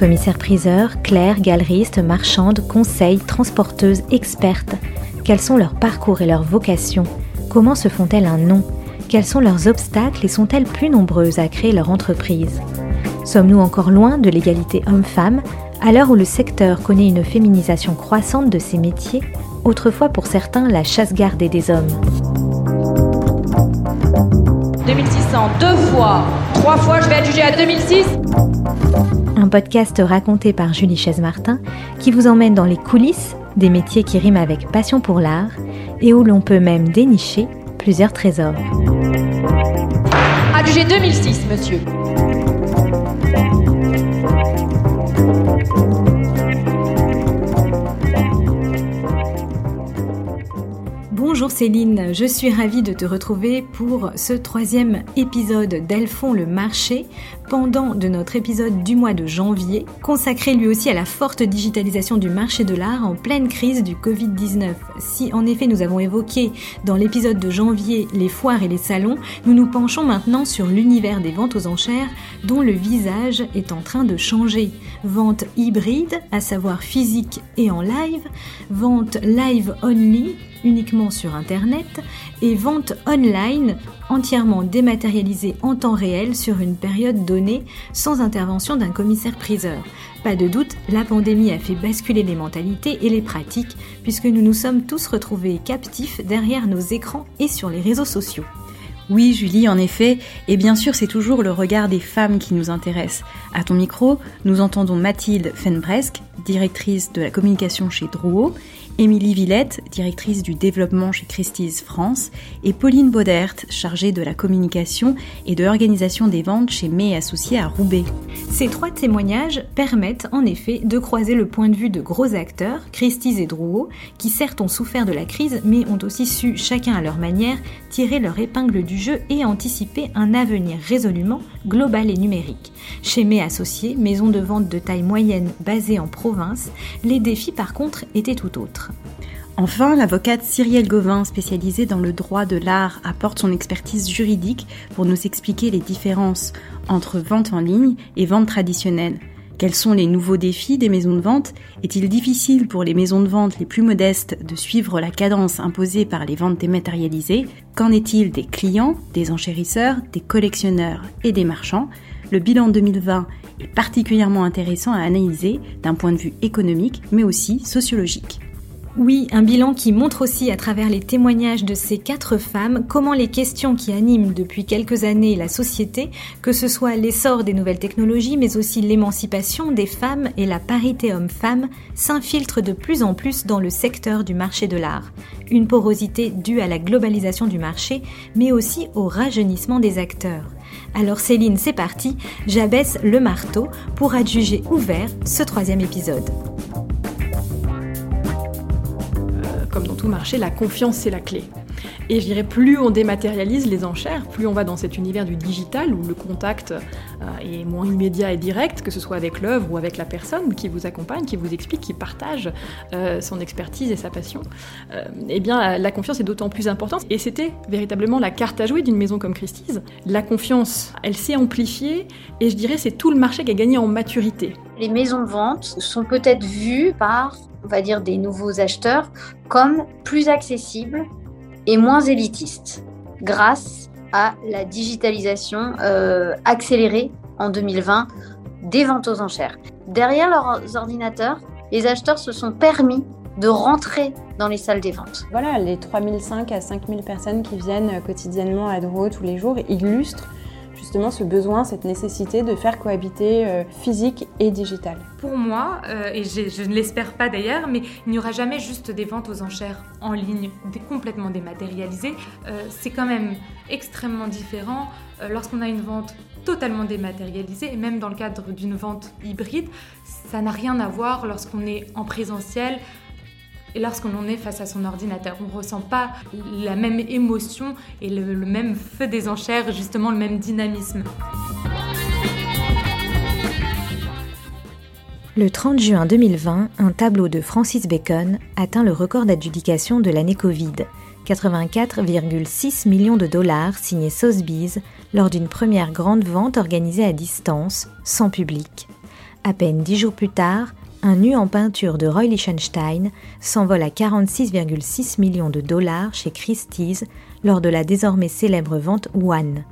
Commissaires-priseurs, clercs, galeristes, marchandes, conseils, transporteuses, expertes. Quels sont leurs parcours et leurs vocations? Comment se font-elles un nom? Quels sont leurs obstacles et sont-elles plus nombreuses à créer leur entreprise? Sommes-nous encore loin de l'égalité homme-femme? À l'heure où le secteur connaît une féminisation croissante de ses métiers, autrefois pour certains la chasse gardée des hommes 2600 deux fois, trois fois, je vais jugée à 2006 un podcast raconté par Julie Chaise-Martin qui vous emmène dans les coulisses des métiers qui riment avec passion pour l'art et où l'on peut même dénicher plusieurs trésors. Adjugé 2006, monsieur. Bonjour Céline, je suis ravie de te retrouver pour ce troisième épisode d'Elles font le marché, pendant de notre épisode du mois de janvier, consacré lui aussi à la forte digitalisation du marché de l'art en pleine crise du Covid-19. Si en effet nous avons évoqué dans l'épisode de janvier les foires et les salons, nous nous penchons maintenant sur l'univers des ventes aux enchères dont le visage est en train de changer. Vente hybride, à savoir physique et en live, vente live only, uniquement sur Internet, et vente online entièrement dématérialisée en temps réel sur une période donnée sans intervention d'un commissaire-priseur. Pas de doute, la pandémie a fait basculer les mentalités et les pratiques puisque nous nous sommes tous retrouvés captifs derrière nos écrans et sur les réseaux sociaux. Oui, Julie, en effet, et bien sûr, c'est toujours le regard des femmes qui nous intéresse. À ton micro, nous entendons Mathilde Fenbresque, directrice de la communication chez Drouot, Émilie Villette, directrice du développement chez Christie's France, et Pauline Baudert, chargée de la communication et de l'organisation des ventes chez May Associés à Roubaix. Ces trois témoignages permettent en effet de croiser le point de vue de gros acteurs, Christie's et Drouot, qui certes ont souffert de la crise, mais ont aussi su, chacun à leur manière, tirer leur épingle du jeu et anticiper un avenir résolument global et numérique. Chez May Associés, maison de vente de taille moyenne basée en province, les défis par contre étaient tout autres. Enfin, l'avocate Cyrielle Gauvin, spécialisée dans le droit de l'art, apporte son expertise juridique pour nous expliquer les différences entre vente en ligne et vente traditionnelle. Quels sont les nouveaux défis des maisons de vente? Est-il difficile pour les maisons de vente les plus modestes de suivre la cadence imposée par les ventes dématérialisées? Qu'en est-il des clients, des enchérisseurs, des collectionneurs et des marchands? Le bilan 2020 est particulièrement intéressant à analyser d'un point de vue économique mais aussi sociologique. Oui, un bilan qui montre aussi à travers les témoignages de ces quatre femmes comment les questions qui animent depuis quelques années la société, que ce soit l'essor des nouvelles technologies, mais aussi l'émancipation des femmes et la parité homme-femme, s'infiltrent de plus en plus dans le secteur du marché de l'art. Une porosité due à la globalisation du marché, mais aussi au rajeunissement des acteurs. Alors Céline, c'est parti, j'abaisse le marteau pour adjuger ouvert ce troisième épisode. comme dans tout marché, la confiance, c'est la clé. Et je dirais, plus on dématérialise les enchères, plus on va dans cet univers du digital où le contact euh, est moins immédiat et direct, que ce soit avec l'œuvre ou avec la personne qui vous accompagne, qui vous explique, qui partage euh, son expertise et sa passion. Euh, eh bien, la, confiance est d'autant plus importante. Et c'était véritablement la carte à jouer d'une maison comme Christie's. La confiance, elle s'est amplifiée et je dirais, c'est tout le marché qui a gagné en maturité. Les maisons de vente sont peut-être vues par on va dire, des nouveaux acheteurs comme plus accessibles et moins élitistes grâce à la digitalisation euh, accélérée en 2020 des ventes aux enchères. Derrière leurs ordinateurs, les acheteurs se sont permis de rentrer dans les salles des ventes. Voilà, les 3005 à 5000 personnes qui viennent quotidiennement à Drouot tous les jours illustrent justement ce besoin, cette nécessité de faire cohabiter euh, physique et digital. Pour moi, euh, et je ne l'espère pas d'ailleurs, mais il n'y aura jamais juste des ventes aux enchères en ligne complètement dématérialisées. Euh, c'est quand même extrêmement différent lorsqu'on a une vente totalement dématérialisée, et même dans le cadre d'une vente hybride, ça n'a rien à voir lorsqu'on est en présentiel et lorsqu'on est face à son ordinateur. On ne ressent pas la même émotion et le, le même feu des enchères, justement le même dynamisme. Le 30 juin 2020, un tableau de Francis Bacon atteint le record d'adjudication de l'année Covid. 84,6 millions de dollars signés Sotheby's lors d'une première grande vente organisée à distance, sans public. À peine dix jours plus tard, un nu en peinture de Roy Lichtenstein s'envole à 46,6 millions de dollars chez Christie's lors de la désormais célèbre vente One.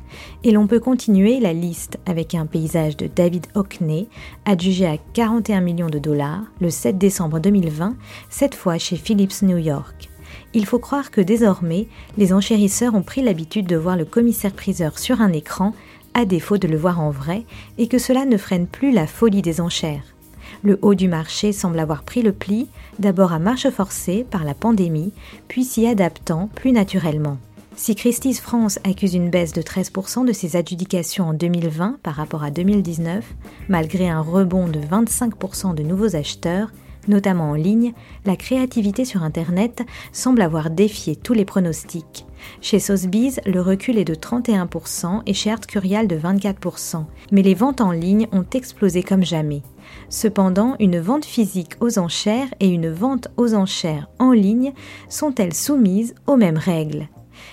Et l'on peut continuer la liste avec un paysage de David Hockney, adjugé à 41 millions de dollars le 7 décembre 2020, cette fois chez Philips New York. Il faut croire que désormais, les enchérisseurs ont pris l'habitude de voir le commissaire-priseur sur un écran, à défaut de le voir en vrai, et que cela ne freine plus la folie des enchères. Le haut du marché semble avoir pris le pli, d'abord à marche forcée par la pandémie, puis s'y adaptant plus naturellement. Si Christie's France accuse une baisse de 13% de ses adjudications en 2020 par rapport à 2019, malgré un rebond de 25% de nouveaux acheteurs, notamment en ligne, la créativité sur Internet semble avoir défié tous les pronostics. Chez Sotheby's, le recul est de 31% et chez Art Curial de 24%, mais les ventes en ligne ont explosé comme jamais. Cependant, une vente physique aux enchères et une vente aux enchères en ligne sont-elles soumises aux mêmes règles?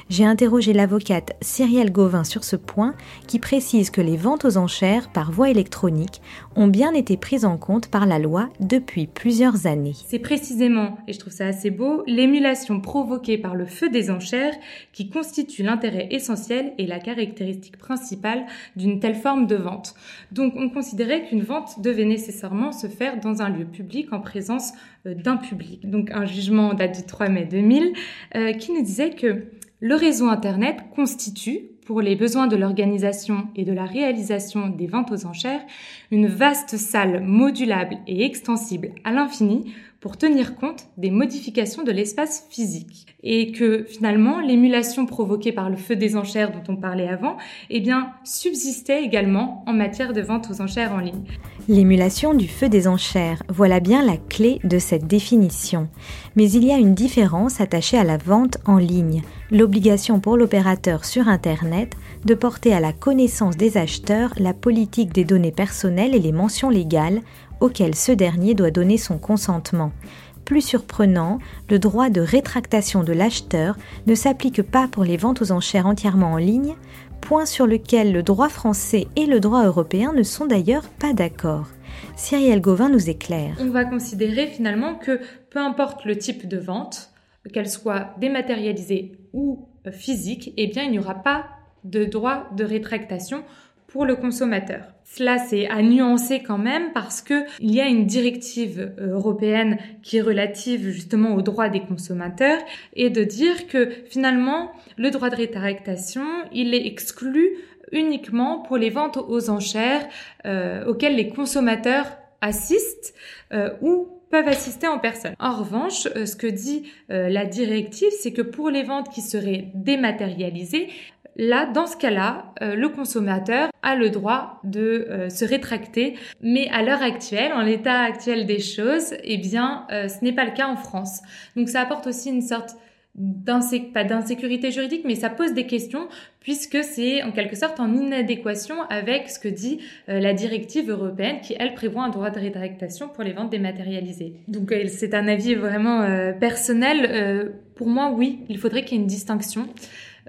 J'ai interrogé l'avocate Cyrielle Gauvin sur ce point qui précise que les ventes aux enchères par voie électronique ont bien été prises en compte par la loi depuis plusieurs années. C'est précisément, et je trouve ça assez beau, l'émulation provoquée par le feu des enchères qui constitue l'intérêt essentiel et la caractéristique principale d'une telle forme de vente. Donc on considérait qu'une vente devait nécessairement se faire dans un lieu public en présence euh, d'un public. Donc un jugement date du 3 mai 2000 euh, qui nous disait que le réseau Internet constitue, pour les besoins de l'organisation et de la réalisation des ventes aux enchères, une vaste salle modulable et extensible à l'infini pour tenir compte des modifications de l'espace physique. Et que finalement, l'émulation provoquée par le feu des enchères dont on parlait avant, eh bien, subsistait également en matière de vente aux enchères en ligne. L'émulation du feu des enchères, voilà bien la clé de cette définition. Mais il y a une différence attachée à la vente en ligne, l'obligation pour l'opérateur sur Internet de porter à la connaissance des acheteurs la politique des données personnelles et les mentions légales auquel ce dernier doit donner son consentement. Plus surprenant, le droit de rétractation de l'acheteur ne s'applique pas pour les ventes aux enchères entièrement en ligne, point sur lequel le droit français et le droit européen ne sont d'ailleurs pas d'accord. Cyrielle Gauvin nous éclaire. On va considérer finalement que peu importe le type de vente, qu'elle soit dématérialisée ou euh, physique, eh bien il n'y aura pas de droit de rétractation pour le consommateur. Cela, c'est à nuancer quand même parce que il y a une directive euh, européenne qui est relative justement aux droits des consommateurs et de dire que finalement, le droit de rétractation, il est exclu uniquement pour les ventes aux enchères euh, auxquelles les consommateurs assistent euh, ou peuvent assister en personne. En revanche, ce que dit la directive, c'est que pour les ventes qui seraient dématérialisées, Là, dans ce cas-là, euh, le consommateur a le droit de euh, se rétracter. Mais à l'heure actuelle, en l'état actuel des choses, eh bien, euh, ce n'est pas le cas en France. Donc ça apporte aussi une sorte pas d'insécurité juridique, mais ça pose des questions puisque c'est en quelque sorte en inadéquation avec ce que dit la directive européenne qui, elle, prévoit un droit de rétractation pour les ventes dématérialisées. Donc c'est un avis vraiment personnel. pour moi, oui, il faudrait qu'il y ait une distinction.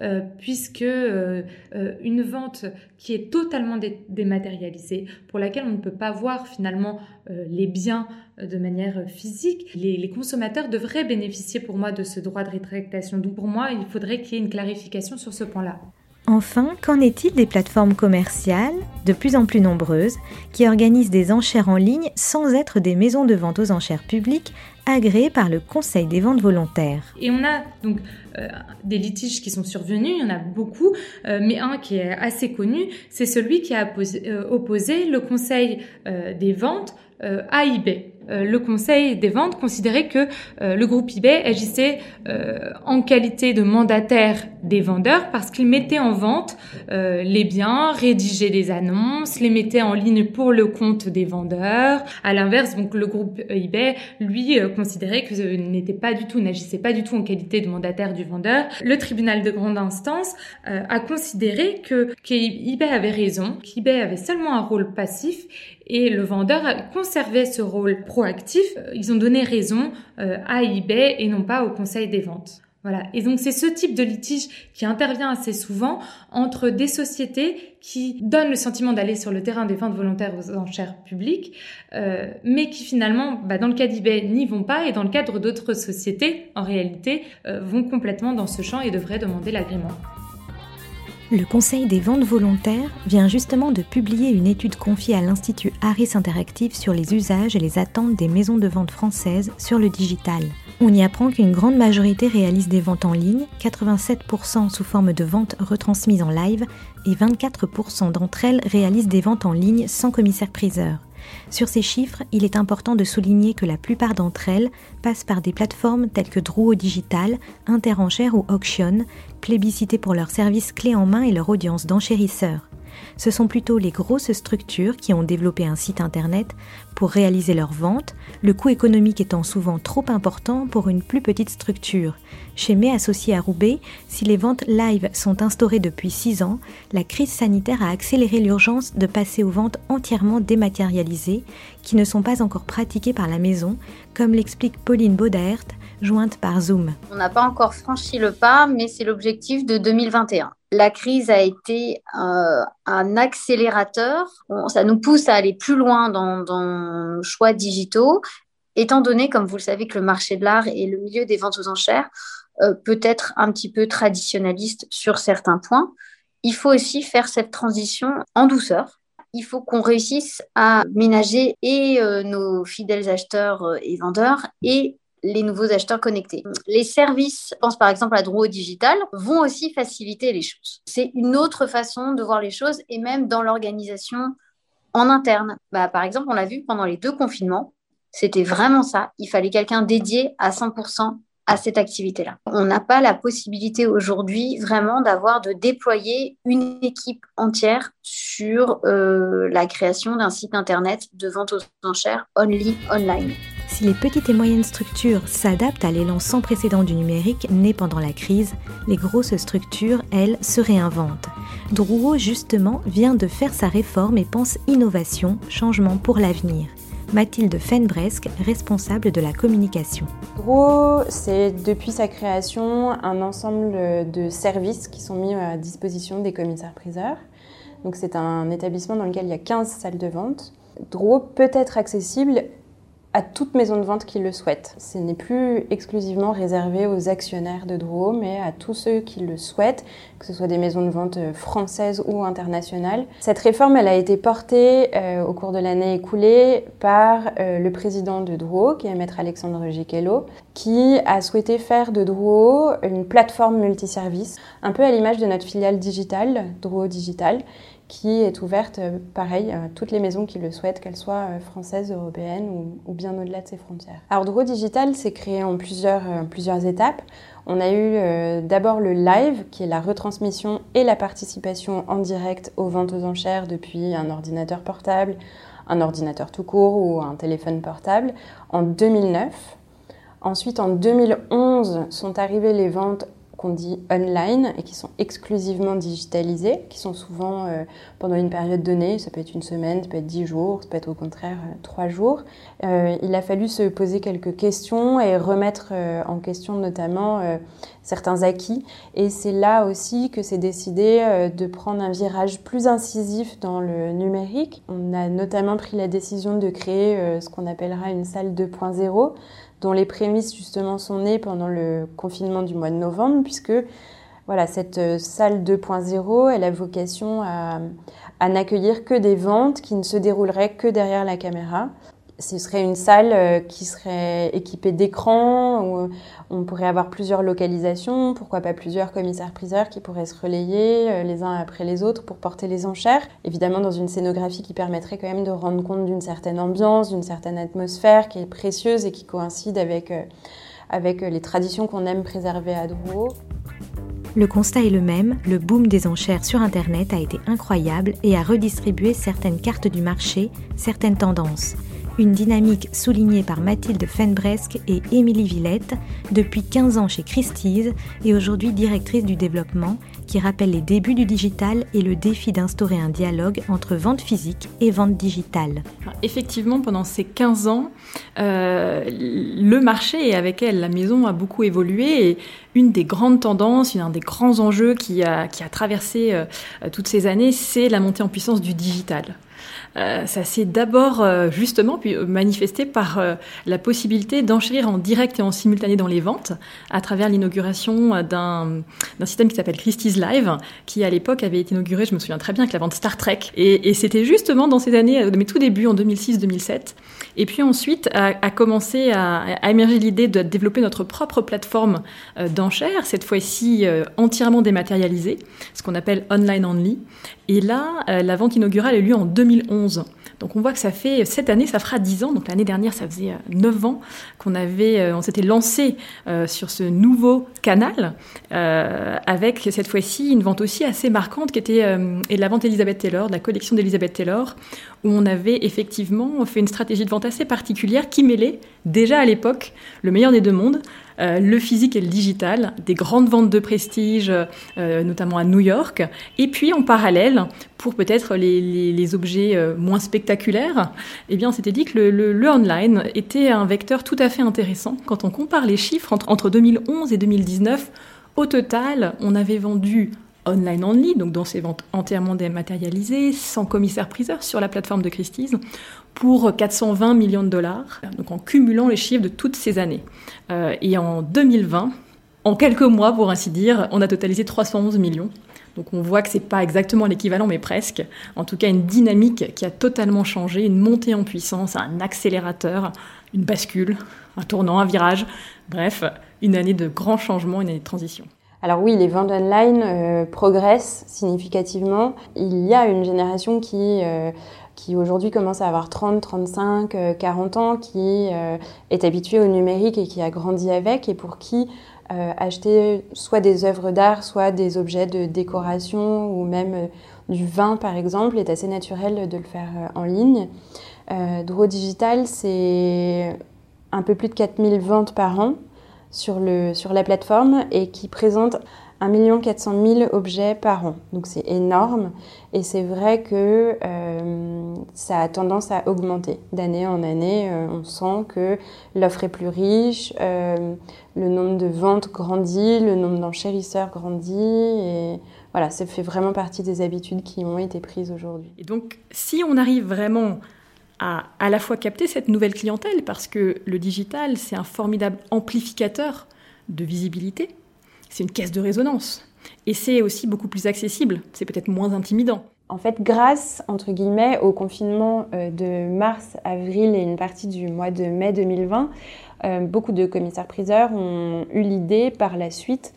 Euh, puisque euh, euh, une vente qui est totalement dématérialisée, pour laquelle on ne peut pas voir finalement les biens de manière physique, les, les, consommateurs devraient bénéficier pour moi de ce droit de rétractation. Donc pour moi, il faudrait qu'il y ait une clarification sur ce point-là. Enfin, qu'en est-il des plateformes commerciales, de plus en plus nombreuses, qui organisent des enchères en ligne sans être des maisons de vente aux enchères publiques agréées par le Conseil des ventes volontaires Et on a donc euh, des litiges qui sont survenus, il y en a beaucoup, euh, mais un qui est assez connu, c'est celui qui a euh, opposé le Conseil des ventes à eBay. Euh, le Conseil des ventes considérait que euh, le groupe eBay agissait euh, en qualité de mandataire des vendeurs parce qu'il mettait en vente les biens, rédigeait des annonces, les mettait en ligne pour le compte des vendeurs. À l'inverse, donc le groupe eBay, lui, considéré que n'était pas du tout, n'agissait pas du tout en qualité de mandataire du vendeur. Le tribunal de grande instance a considéré que qu'eBay avait raison, qu'eBay avait seulement un rôle passif et le vendeur conservait ce rôle proactif. Ils ont donné raison à eBay et non pas au conseil des ventes. Voilà. Et donc c'est ce type de litige qui intervient assez souvent entre des sociétés qui donnent le sentiment d'aller sur le terrain des ventes volontaires aux enchères publiques, euh, mais qui finalement, bah, dans le cas d'eBay, n'y vont pas, et dans le cadre d'autres sociétés, en réalité, euh, vont complètement dans ce champ et devraient demander l'agrément. Le Conseil des ventes volontaires vient justement de publier une étude confiée à l'Institut Harris Interactive sur les usages et les attentes des maisons de vente françaises sur le digital. On y apprend qu'une grande majorité réalise des ventes en ligne, 87% sous forme de ventes retransmises en live et 24% d'entre elles réalisent des ventes en ligne sans commissaire-priseur. Sur ces chiffres, il est important de souligner que la plupart d'entre elles passent par des plateformes telles que Drouot Digital, Interenchère ou Auction, plébiscitées pour leurs services clés en main et leur audience d'enchérisseurs. Ce sont plutôt les grosses structures qui ont développé un site internet pour réaliser leurs ventes, le coût économique étant souvent trop important pour une plus petite structure. Chez Mes associé à Roubaix, si les ventes live sont instaurées depuis 6 ans, la crise sanitaire a accéléré l'urgence de passer aux ventes entièrement dématérialisées, qui ne sont pas encore pratiquées par la maison, comme l'explique Pauline Baudert, jointe par Zoom. On n'a pas encore franchi le pas, mais c'est l'objectif de 2021 la crise a été euh, un accélérateur. ça nous pousse à aller plus loin dans, dans choix digitaux, étant donné, comme vous le savez, que le marché de l'art et le milieu des ventes aux enchères euh, peut être un petit peu traditionnaliste sur certains points. Il faut aussi faire cette transition en douceur. Il faut qu'on réussisse à ménager et euh, nos fidèles acheteurs et vendeurs et les nouveaux acheteurs connectés. Les services, pense par exemple à Drouot Digital, vont aussi faciliter les choses. C'est une autre façon de voir les choses et même dans l'organisation en interne. Bah, par exemple, on l'a vu pendant les deux confinements, c'était vraiment ça. Il fallait quelqu'un dédié à 100% à cette activité-là. On n'a pas la possibilité aujourd'hui vraiment d'avoir de déployer une équipe entière sur euh, la création d'un site internet de vente aux enchères only online. Si les petites et moyennes structures s'adaptent à l'élan sans précédent du numérique né pendant la crise, les grosses structures, elles, se réinventent. Drouot, justement, vient de faire sa réforme et pense innovation, changement pour l'avenir. Mathilde Fenbresque, responsable de la communication. Drouot, c'est depuis sa création un ensemble de services qui sont mis à disposition des commissaires-priseurs. Donc c'est un établissement dans lequel il y a 15 salles de vente. Drouot peut être accessible à toute maison de vente qui le souhaite. Ce n'est plus exclusivement réservé aux actionnaires de Drouot, mais à tous ceux qui le souhaitent, que ce soit des maisons de vente françaises ou internationales. Cette réforme, elle a été portée euh, au cours de l'année écoulée par euh, le président de Drouot, qui est maître Alexandre Giquello, qui a souhaité faire de Drouot une plateforme multiservice, un peu à l'image de notre filiale digitale, Drouot Digital, qui est ouverte, euh, pareil, à toutes les maisons qui le souhaitent, qu'elles soient euh, françaises, européennes ou, bien au-delà de ses frontières. Alors, Draw Digital s'est créé en plusieurs, euh, plusieurs étapes. On a eu d'abord le live, qui est la retransmission et la participation en direct aux ventes aux enchères depuis un ordinateur portable, un ordinateur tout court ou un téléphone portable, en 2009. Ensuite, en 2011, sont arrivées les ventes qu'on dit online et qui sont exclusivement digitalisés, qui sont souvent euh, pendant une période donnée, ça peut être une semaine, ça peut être dix jours, ça peut être au contraire euh, trois jours. Euh, il a fallu se poser quelques questions et remettre en question notamment certains acquis. Et c'est là aussi que c'est décidé de prendre un virage plus incisif dans le numérique. On a notamment pris la décision de créer ce qu'on appellera une salle 2.0 dont les prémices justement sont nées pendant le confinement du mois de novembre, puisque voilà, cette euh, salle 2.0, elle a vocation à, à n'accueillir que des ventes qui ne se dérouleraient que derrière la caméra ce serait une salle euh, qui serait équipée d'écrans, où on pourrait avoir plusieurs localisations, pourquoi pas plusieurs commissaires-priseurs qui pourraient se relayer euh, les uns après les autres pour porter les enchères. Évidemment, dans une scénographie qui permettrait quand même de rendre compte d'une certaine ambiance, d'une certaine atmosphère qui est précieuse et qui coïncide avec, euh, avec les traditions qu'on aime préserver à Drouot. Le constat est le même, le boom des enchères sur Internet a été incroyable et a redistribué certaines cartes du marché, certaines tendances. Une dynamique soulignée par Mathilde Fenbresque et Émilie Villette, depuis 15 ans chez Christie's et aujourd'hui directrice du développement, qui rappelle les débuts du digital et le défi d'instaurer un dialogue entre vente physique et vente digitale. effectivement, pendant ces 15 ans, euh, le marché et avec elle la maison a beaucoup évolué et une des grandes tendances, un des grands enjeux qui a, qui traversé euh, toutes ces années, c'est la montée en puissance du digital. Euh, ça s'est d'abord euh, justement puis, euh, manifesté par la possibilité d'enchérir en direct et en simultané dans les ventes à travers l'inauguration d'un système qui s'appelle Christie's Live, qui à l'époque avait été inauguré, je me souviens très bien, avec la vente Star Trek. Et, et c'était justement dans ces années, mes tout débuts, en 2006-2007. Et puis ensuite a, commencé à, à émerger l'idée de développer notre propre plateforme d'enchères, cette fois-ci entièrement dématérialisée, ce qu'on appelle online only. Et là, la vente inaugurale a eu lieu en 2011 donc on voit que ça fait, cette année, ça fera 10 ans, donc l'année dernière, ça faisait 9 euh, ans qu'on avait, euh, on s'était lancé euh, sur ce nouveau canal, avec cette fois-ci une vente aussi assez marquante qui était et la vente Elizabeth Taylor, de la collection d'Elizabeth Taylor, où on avait effectivement fait une stratégie de vente assez particulière qui mêlait déjà à l'époque le meilleur des deux mondes, euh, le physique et le digital, des grandes ventes de prestige, euh, notamment à New York, et puis en parallèle, pour peut-être les, objets euh, moins spectaculaires, eh bien, on s'était dit que le, online était un vecteur tout à fait intéressant. Quand on compare les chiffres entre, entre 2011 et 2019, au total, on avait vendu online only, donc dans ces ventes entièrement dématérialisées, sans commissaire-priseur sur la plateforme de Christie's, pour 420 millions de dollars, donc en cumulant les chiffres de toutes ces années. Euh, et en 2020, en quelques mois pour ainsi dire, on a totalisé 311 millions. Donc on voit que c'est pas exactement l'équivalent, mais presque. En tout cas, une dynamique qui a totalement changé, une montée en puissance, un accélérateur, une bascule, un tournant, un virage. Bref, une année de grands changements, une année de transition. Alors oui, les ventes online euh, progressent significativement. Il y a une génération qui, euh, qui aujourd'hui commence à avoir 30, 35, 40 ans, qui euh, est habituée au numérique et qui a grandi avec et pour qui acheter soit des œuvres d'art, soit des objets de décoration ou même du vin par exemple est assez naturel de le faire en ligne. Draw Digital, c'est un peu plus de 4000 ventes par an sur la plateforme et qui présente 1 400 000 objets par an. Donc c'est énorme et c'est vrai que euh, ça a tendance à augmenter d'année en année. Euh, on sent que l'offre est plus riche, euh, le nombre de ventes grandit, le nombre d'enchérisseurs grandit et voilà, ça fait vraiment partie des habitudes qui ont été prises aujourd'hui. Et donc si on arrive vraiment à à la fois capter cette nouvelle clientèle parce que le digital, c'est un formidable amplificateur de visibilité, c'est une caisse de résonance et c'est aussi beaucoup plus accessible, c'est peut-être moins intimidant. En fait, grâce, entre guillemets, au confinement euh, de mars, avril et une partie du mois de mai 2020, euh, beaucoup de commissaires-priseurs ont eu l'idée par la suite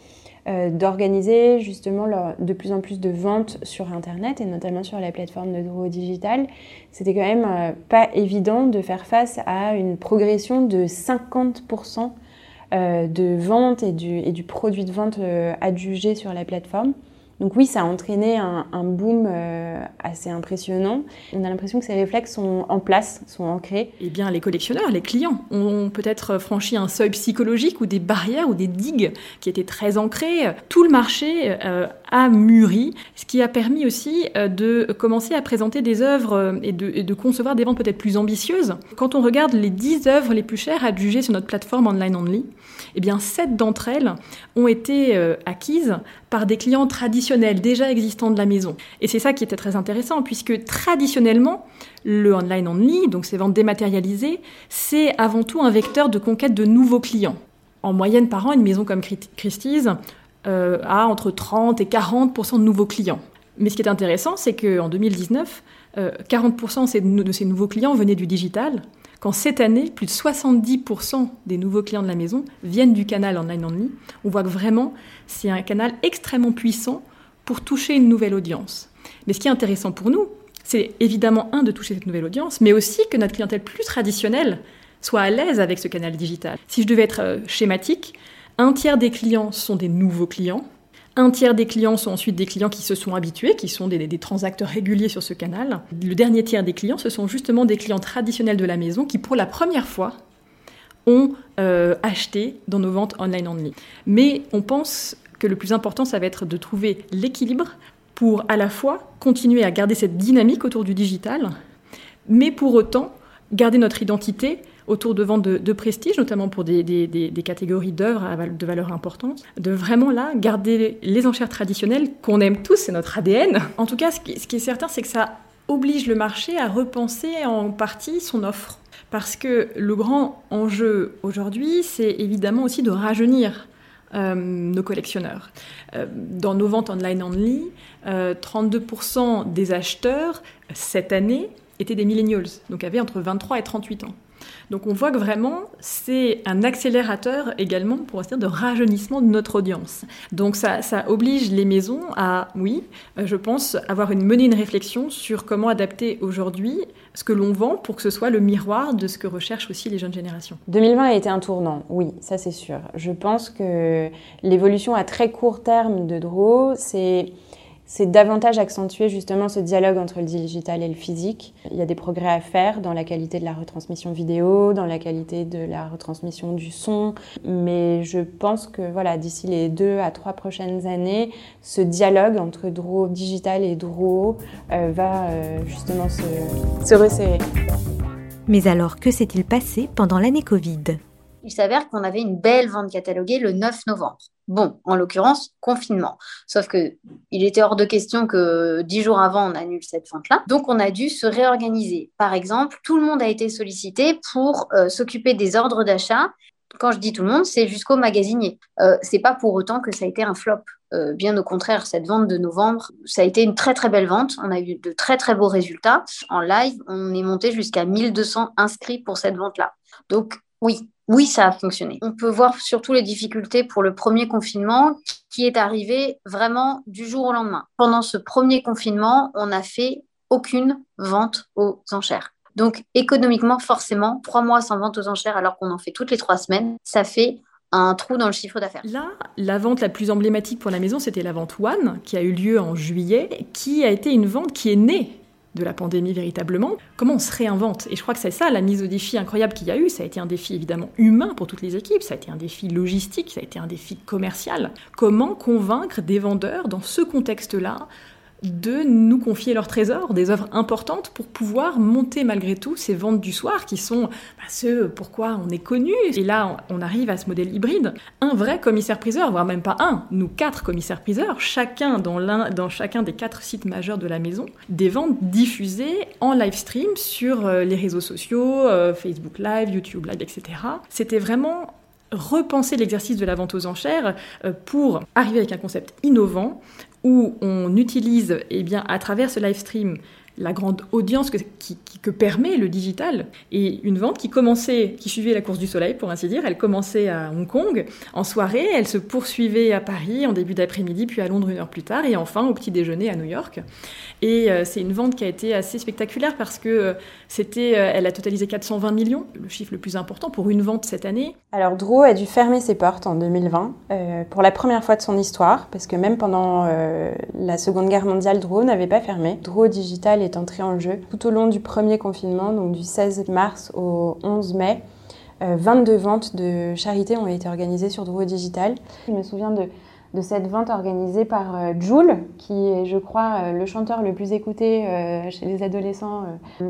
euh, d'organiser justement de plus en plus de ventes sur Internet et notamment sur la plateforme de Drouot Digital. C'était quand même pas évident de faire face à une progression de 50% euh, de ventes et du, et du produit de vente adjugé sur la plateforme. Donc oui, ça a entraîné un, boom euh, assez impressionnant. On a l'impression que ces réflexes sont en place, sont ancrés. Eh bien, les collectionneurs, les clients ont peut-être franchi un seuil psychologique ou des barrières ou des digues qui étaient très ancrées. Tout le marché euh, a mûri, ce qui a permis aussi euh, de commencer à présenter des œuvres et de, concevoir des ventes peut-être plus ambitieuses. Quand on regarde les 10 œuvres les plus chères à sur notre plateforme online only, eh bien, 7 d'entre elles ont été acquises par des clients traditionnels déjà existants de la maison. Et c'est ça qui était très intéressant, puisque traditionnellement, le online only, donc ces ventes dématérialisées, c'est avant tout un vecteur de conquête de nouveaux clients. En moyenne par an, une maison comme Christie's euh, a entre 30 et 40% de nouveaux clients. Mais ce qui est intéressant, c'est qu'en 2019, 40% euh, de ces nouveaux clients venaient du digital, quand cette année, plus de 70% des nouveaux clients de la maison viennent du canal online only, on voit que vraiment, c'est un canal extrêmement puissant pour toucher une nouvelle audience. Mais ce qui est intéressant pour nous, c'est évidemment, un, de toucher cette nouvelle audience, mais aussi que notre clientèle plus traditionnelle soit à l'aise avec ce canal digital. Si je devais être euh, schématique, un tiers des clients sont des nouveaux clients, Un tiers des clients sont ensuite des clients qui se sont habitués, qui sont des, transacteurs réguliers sur ce canal. Le dernier tiers des clients, ce sont justement des clients traditionnels de la maison qui, pour la première fois, ont euh, acheté dans nos ventes online only. Mais on pense que le plus important, ça va être de trouver l'équilibre pour à la fois continuer à garder cette dynamique autour du digital, mais pour autant garder notre identité autour de ventes de, prestige, notamment pour des, catégories d'œuvres de valeur importante, de vraiment là garder les enchères traditionnelles qu'on aime tous, c'est notre ADN. En tout cas, ce qui, est certain, c'est que ça oblige le marché à repenser en partie son offre. Parce que le grand enjeu aujourd'hui, c'est évidemment aussi de rajeunir euh, nos collectionneurs. Euh, dans nos ventes online only, 32% euh, des acheteurs cette année étaient des millennials, donc avaient entre 23 et 38 ans. Donc on voit que vraiment, c'est un accélérateur également, pour dire, de rajeunissement de notre audience. Donc ça, oblige les maisons à, oui, euh, je pense, avoir une mener une réflexion sur comment adapter aujourd'hui ce que l'on vend pour que ce soit le miroir de ce que recherchent aussi les jeunes générations. 2020 a été un tournant, oui, ça c'est sûr. Je pense que l'évolution à très court terme de Draw, c'est c'est davantage accentuer justement ce dialogue entre le digital et le physique. Il y a des progrès à faire dans la qualité de la retransmission vidéo, dans la qualité de la retransmission du son, mais je pense que voilà, d'ici les deux à trois prochaines années, ce dialogue entre Draw digital et Draw euh, va euh, justement se, se resserrer. Mais alors, que s'est-il passé pendant l'année Covid? Il s'avère qu'on avait une belle vente cataloguée le 9 novembre. Bon, en l'occurrence, confinement. Sauf que il était hors de question que dix jours avant, on annule cette vente-là. Donc, on a dû se réorganiser. Par exemple, tout le monde a été sollicité pour euh, s'occuper des ordres d'achat. Quand je dis tout le monde, c'est jusqu'au magasinier. Euh, c'est pas pour autant que ça a été un flop. Euh, bien au contraire, cette vente de novembre, ça a été une très très belle vente. On a eu de très très beaux résultats. En live, on est monté jusqu'à 1200 inscrits pour cette vente-là. Donc oui, oui, ça a fonctionné. On peut voir surtout les difficultés pour le premier confinement qui est arrivé vraiment du jour au lendemain. Pendant ce premier confinement, on n'a fait aucune vente aux enchères. Donc économiquement, forcément, trois mois sans vente aux enchères alors qu'on en fait toutes les trois semaines, ça fait un trou dans le chiffre d'affaires. Là, la vente la plus emblématique pour la maison, c'était la vente One, qui a eu lieu en juillet, qui a été une vente qui est née de la pandémie véritablement, comment on se réinvente? Et je crois que c'est ça la mise au défi incroyable qu'il y a eu. Ça a été un défi évidemment humain pour toutes les équipes, ça a été un défi logistique, ça a été un défi commercial. Comment convaincre des vendeurs dans ce contexte-là de nous confier leurs trésors, des œuvres importantes pour pouvoir monter malgré tout ces ventes du soir qui sont bah, ce pourquoi on est connu. Et là, on arrive à ce modèle hybride. Un vrai commissaire-priseur, voire même pas un, nous quatre commissaires-priseurs, chacun dans, dans chacun des quatre sites majeurs de la maison, des ventes diffusées en live stream sur euh, les réseaux sociaux, euh, Facebook Live, YouTube Live, etc. C'était vraiment repenser l'exercice de la vente aux enchères euh, pour arriver avec un concept innovant où on utilise eh bien, à travers ce live stream la grande audience que, permet le digital et une vente qui commençait, qui suivait la course du soleil pour ainsi dire. Elle commençait à Hong Kong en soirée, elle se poursuivait à Paris en début d'après-midi, puis à Londres une heure plus tard et enfin au petit déjeuner à New York. Et euh, c'est une vente qui a été assez spectaculaire parce que euh, euh, elle a totalisé 420 millions, le chiffre le plus important pour une vente cette année. Alors Draw a dû fermer ses portes en 2020 pour la première fois de son histoire parce que même pendant la Seconde Guerre mondiale, Draw n'avait pas fermé. Draw Digital est entré en jeu tout au long du premier confinement, donc du 16 mars au 11 mai. 22 ventes de charité ont été organisées sur Draw Digital. Je me souviens de de cette vente organisée par euh, Jules, qui est, je crois, euh, le chanteur le plus écouté euh, chez les adolescents.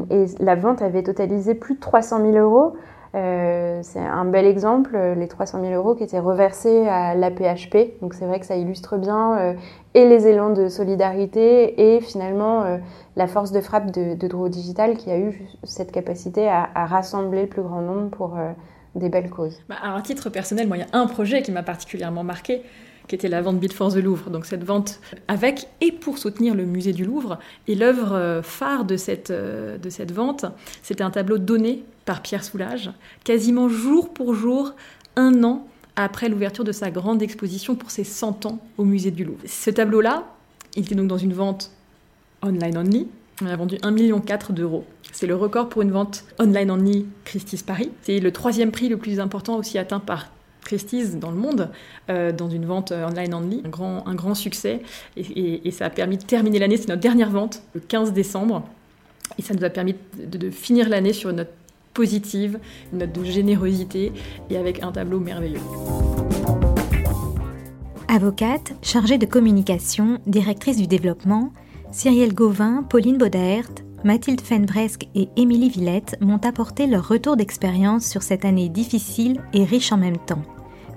Et la vente avait totalisé plus de 300 000 euros. C'est un bel exemple, les 300 000 euros qui étaient reversés à l'APHP. Donc c'est vrai que ça illustre bien et les élans de solidarité et finalement la force de frappe de, de Digital qui a eu cette capacité à, rassembler le plus grand nombre pour des belles causes. Bah, à titre personnel, moi, il y a un projet qui m'a particulièrement marqué qui était la vente Beat for the Louvre. Donc cette vente avec et pour soutenir le musée du Louvre. Et l'œuvre euh, phare de cette, euh, de cette vente, c'était un tableau donné par Pierre Soulages, quasiment jour pour jour, un an après l'ouverture de sa grande exposition pour ses 100 ans au musée du Louvre. Ce tableau-là, il était donc dans une vente online only. On a vendu 1,4 million d'euros. C'est le record pour une vente online only Christie's Paris. C'est le troisième prix le plus important aussi atteint par Christie's dans le monde, dans une vente online only, un grand, un grand succès. Et, ça a permis de terminer l'année, c'est notre dernière vente, le 15 décembre. Et ça nous a permis de, finir l'année sur une note positive, une note de générosité et avec un tableau merveilleux. Avocate, chargée de communication, directrice du développement, Cyrielle Gauvin, Pauline Baudaert, Mathilde Fenbresque et Émilie Villette m'ont apporté leur retour d'expérience sur cette année difficile et riche en même temps.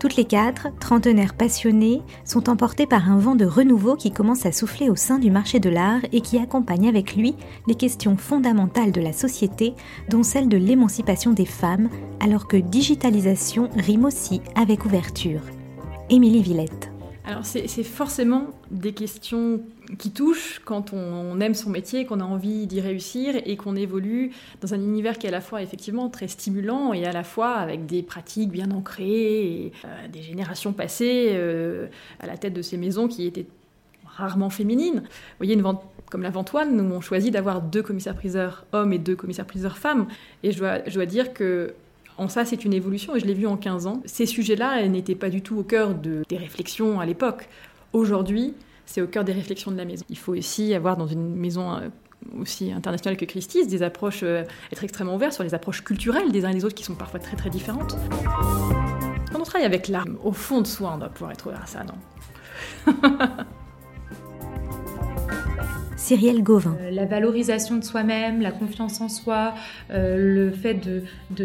Toutes les quatre, trentenaires passionnés, sont emportées par un vent de renouveau qui commence à souffler au sein du marché de l'art et qui accompagne avec lui les questions fondamentales de la société, dont celle de l'émancipation des femmes, alors que digitalisation rime aussi avec ouverture. Émilie Villette. Alors c'est forcément des questions qui touchent quand on, aime son métier, qu'on a envie d'y réussir et qu'on évolue dans un univers qui est à la fois effectivement très stimulant et à la fois avec des pratiques bien ancrées et euh, des générations passées euh, à la tête de ces maisons qui étaient rarement féminines. Vous voyez, une vente comme la Ventoine, nous on choisit d'avoir deux commissaires-priseurs hommes et deux commissaires-priseurs femmes. Et je dois, je dois dire que en ça, c'est une évolution et je l'ai vu en 15 ans. Ces sujets-là n'étaient pas du tout au cœur de, des réflexions à l'époque. Aujourd'hui, c'est au cœur des réflexions de la maison. Il faut aussi avoir dans une maison euh, aussi internationale que Christie's des approches, euh, être extrêmement ouvert sur les approches culturelles des uns et des autres qui sont parfois très très différentes. Quand on travaille avec l'art, au fond de soi, on doit pouvoir être ouvert à ça, non? Cyrielle Gauvin. Euh, la valorisation de soi-même, la confiance en soi, euh, le fait de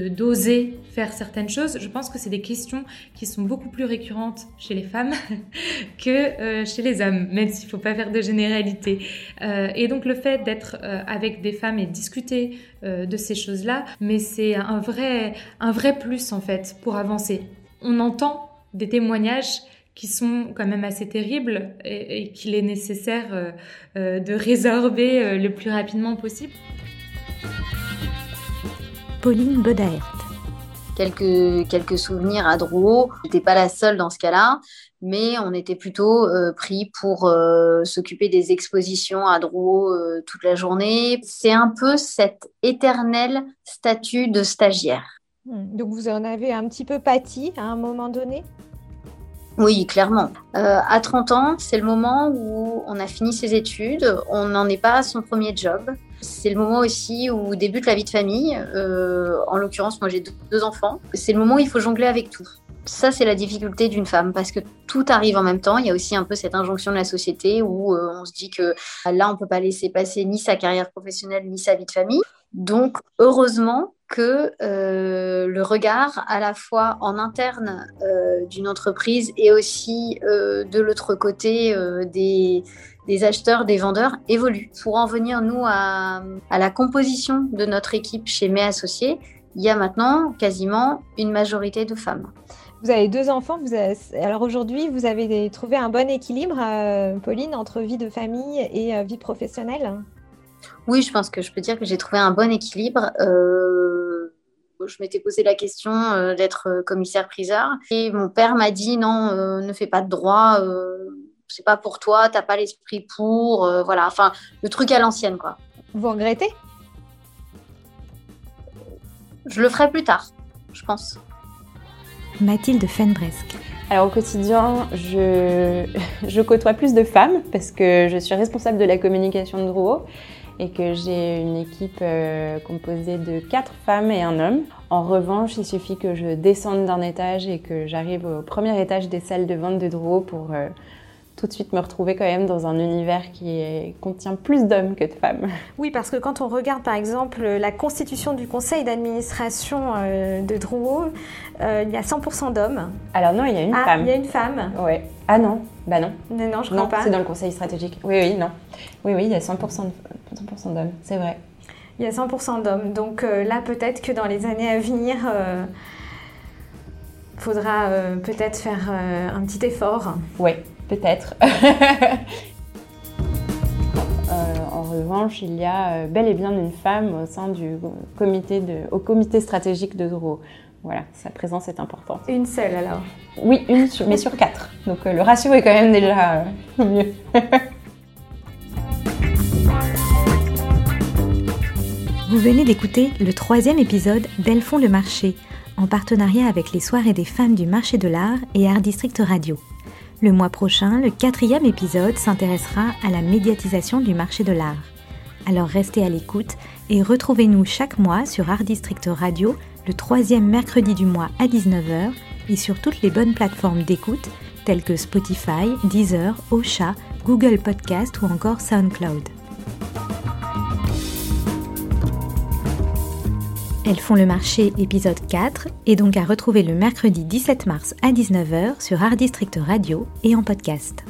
d'oser faire certaines choses, je pense que c'est des questions qui sont beaucoup plus récurrentes chez les femmes que euh, chez les hommes, même s'il ne faut pas faire de généralité. et donc le fait d'être avec des femmes et discuter de ces choses-là, mais c'est un vrai, un vrai plus en fait pour avancer. On entend des témoignages qui sont quand même assez terribles et, qu'il est nécessaire euh, euh, de résorber euh, le plus rapidement possible. Pauline Bodaert. Quelques, quelques souvenirs à Drouot. Je n'étais pas la seule dans ce cas-là, mais on était plutôt pris pour s'occuper des expositions à Drouot toute la journée. C'est un peu cet éternel statut de stagiaire. Hmm. Donc vous en avez un petit peu pâti à un moment donné? Oui, clairement. Euh, à 30 ans, c'est le moment où on a fini ses études, on n'en est pas à son premier job. C'est le moment aussi où débute la vie de famille. Euh, en l'occurrence, moi j'ai deux enfants. C'est le moment où il faut jongler avec tout. Ça, c'est la difficulté d'une femme parce que tout arrive en même temps. Il y a aussi un peu cette injonction de la société où euh, on se dit que là, on peut pas laisser passer ni sa carrière professionnelle ni sa vie de famille. Donc, heureusement, que euh, le regard à la fois en interne euh, d'une entreprise et aussi euh, de l'autre côté des, acheteurs, des vendeurs évolue. Pour en venir, nous, à, la composition de notre équipe chez Mes Associés, il y a maintenant quasiment une majorité de femmes. Vous avez deux enfants. Alors aujourd'hui, vous avez trouvé un bon équilibre, Pauline, entre vie de famille et vie professionnelle? Oui, je pense que je peux dire que j'ai trouvé un bon équilibre. Euh, je m'étais posé la question euh, d'être euh, commissaire-priseur et mon père m'a dit non, ne fais pas de droit, c'est pas pour toi, t'as pas l'esprit pour, voilà, enfin le truc à l'ancienne quoi. Vous regrettez? Je le ferai plus tard, je pense. Mathilde Fenbresque. Alors au quotidien, je, je côtoie plus de femmes parce que je suis responsable de la communication de Drouot et que j'ai une équipe euh, composée de quatre femmes et un homme. En revanche, il suffit que je descende d'un étage et que j'arrive au premier étage des salles de vente de Drouot pour euh, tout de suite me retrouver quand même dans un univers qui contient plus d'hommes que de femmes. Oui, parce que quand on regarde par exemple la constitution du conseil d'administration euh, de Drouot, il y a 100% d'hommes. Alors non, il y a une ah, femme. Il y a une femme. Ouais. Ah non, bah non. Non, non je crois pas. C'est dans le conseil stratégique. Oui, oui, non. Oui, oui, il y a 100% de 100% d'hommes, c'est vrai. Il y a 100% d'hommes. Donc euh, là, peut-être que dans les années à venir, il euh, faudra euh, peut-être faire un petit effort. Oui, peut-être. en revanche, il y a bel et bien une femme au sein du comité, de, au comité stratégique de Drouot. Voilà, sa présence est importante. Une seule alors Oui, une, mais sur quatre. Donc le ratio est quand même déjà mieux. Vous venez d'écouter le troisième épisode d'Elles font le marché, en partenariat avec les soirées des femmes du marché de l'art et Art District Radio. Le mois prochain, le quatrième épisode s'intéressera à la médiatisation du marché de l'art. Alors restez à l'écoute et retrouvez-nous chaque mois sur Art District Radio le troisième mercredi du mois à 19h et sur toutes les bonnes plateformes d'écoute telles que Spotify, Deezer, Ocha, Google Podcast ou encore SoundCloud. Elles font le marché épisode 4 et donc à retrouver le mercredi 17 mars à 19h sur Art District Radio et en podcast.